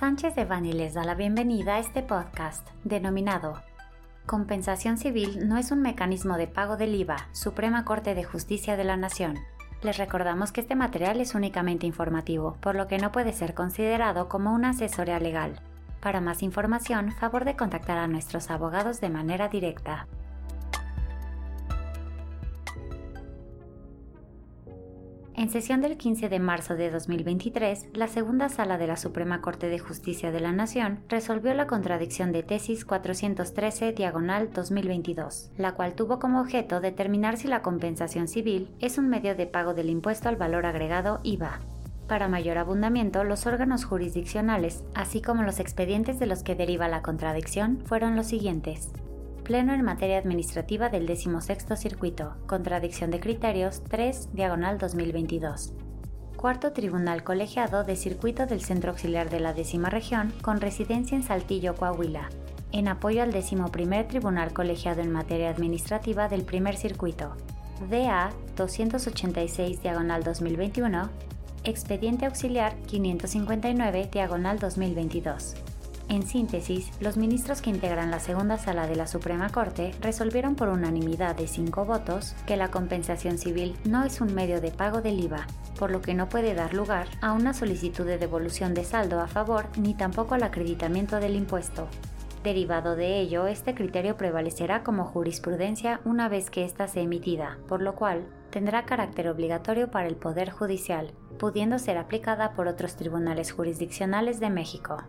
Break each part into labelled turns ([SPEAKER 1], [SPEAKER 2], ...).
[SPEAKER 1] Sánchez de Bani les da la bienvenida a este podcast, denominado Compensación Civil no es un mecanismo de pago del IVA, Suprema Corte de Justicia de la Nación. Les recordamos que este material es únicamente informativo, por lo que no puede ser considerado como una asesoría legal. Para más información, favor de contactar a nuestros abogados de manera directa. En sesión del 15 de marzo de 2023, la segunda sala de la Suprema Corte de Justicia de la Nación resolvió la contradicción de tesis 413 diagonal 2022, la cual tuvo como objeto determinar si la compensación civil es un medio de pago del impuesto al valor agregado IVA. Para mayor abundamiento, los órganos jurisdiccionales, así como los expedientes de los que deriva la contradicción, fueron los siguientes. Pleno en materia administrativa del 16 Circuito, Contradicción de Criterios 3, diagonal 2022. Cuarto Tribunal Colegiado de Circuito del Centro Auxiliar de la décima región, con residencia en Saltillo, Coahuila, en apoyo al 11 Tribunal Colegiado en materia administrativa del primer circuito. DA 286 diagonal 2021, expediente auxiliar 559 diagonal 2022. En síntesis, los ministros que integran la segunda sala de la Suprema Corte resolvieron por unanimidad de cinco votos que la compensación civil no es un medio de pago del IVA, por lo que no puede dar lugar a una solicitud de devolución de saldo a favor ni tampoco al acreditamiento del impuesto. Derivado de ello, este criterio prevalecerá como jurisprudencia una vez que ésta sea emitida, por lo cual tendrá carácter obligatorio para el Poder Judicial, pudiendo ser aplicada por otros tribunales jurisdiccionales de México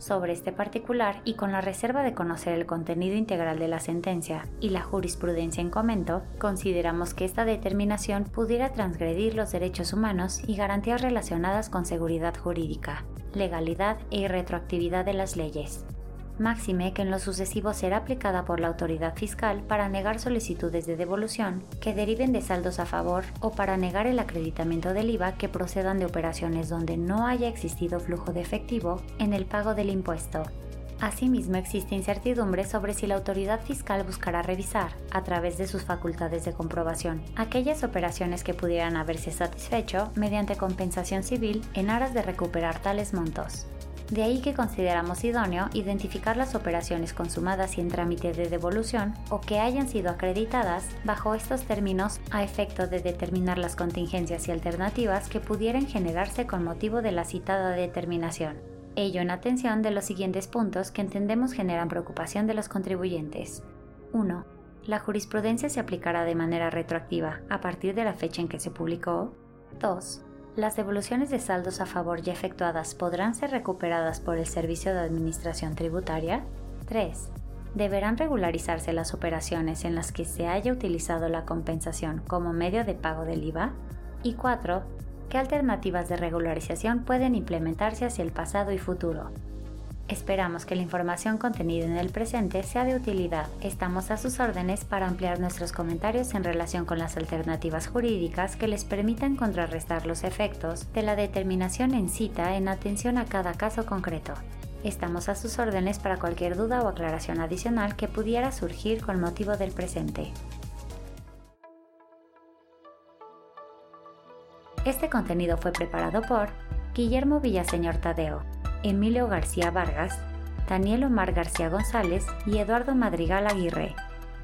[SPEAKER 1] sobre este particular y con la reserva de conocer el contenido integral de la sentencia y la jurisprudencia en comento, consideramos que esta determinación pudiera transgredir los derechos humanos y garantías relacionadas con seguridad jurídica, legalidad e retroactividad de las leyes máxime que en lo sucesivo será aplicada por la autoridad fiscal para negar solicitudes de devolución que deriven de saldos a favor o para negar el acreditamiento del IVA que procedan de operaciones donde no haya existido flujo de efectivo en el pago del impuesto. Asimismo, existe incertidumbre sobre si la autoridad fiscal buscará revisar, a través de sus facultades de comprobación, aquellas operaciones que pudieran haberse satisfecho mediante compensación civil en aras de recuperar tales montos. De ahí que consideramos idóneo identificar las operaciones consumadas y en trámite de devolución o que hayan sido acreditadas bajo estos términos a efecto de determinar las contingencias y alternativas que pudieran generarse con motivo de la citada determinación. Ello en atención de los siguientes puntos que entendemos generan preocupación de los contribuyentes. 1. La jurisprudencia se aplicará de manera retroactiva a partir de la fecha en que se publicó. 2 las devoluciones de saldos a favor ya efectuadas podrán ser recuperadas por el Servicio de Administración Tributaria. 3. Deberán regularizarse las operaciones en las que se haya utilizado la compensación como medio de pago del IVA. Y 4. ¿Qué alternativas de regularización pueden implementarse hacia el pasado y futuro? Esperamos que la información contenida en el presente sea de utilidad. Estamos a sus órdenes para ampliar nuestros comentarios en relación con las alternativas jurídicas que les permitan contrarrestar los efectos de la determinación en cita en atención a cada caso concreto. Estamos a sus órdenes para cualquier duda o aclaración adicional que pudiera surgir con motivo del presente. Este contenido fue preparado por Guillermo Villaseñor Tadeo Emilio García Vargas, Daniel Omar García González y Eduardo Madrigal Aguirre,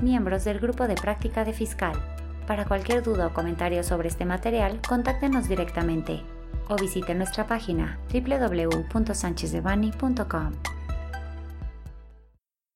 [SPEAKER 1] miembros del Grupo de Práctica de Fiscal. Para cualquier duda o comentario sobre este material, contáctenos directamente o visite nuestra página www.sanchezdevani.com.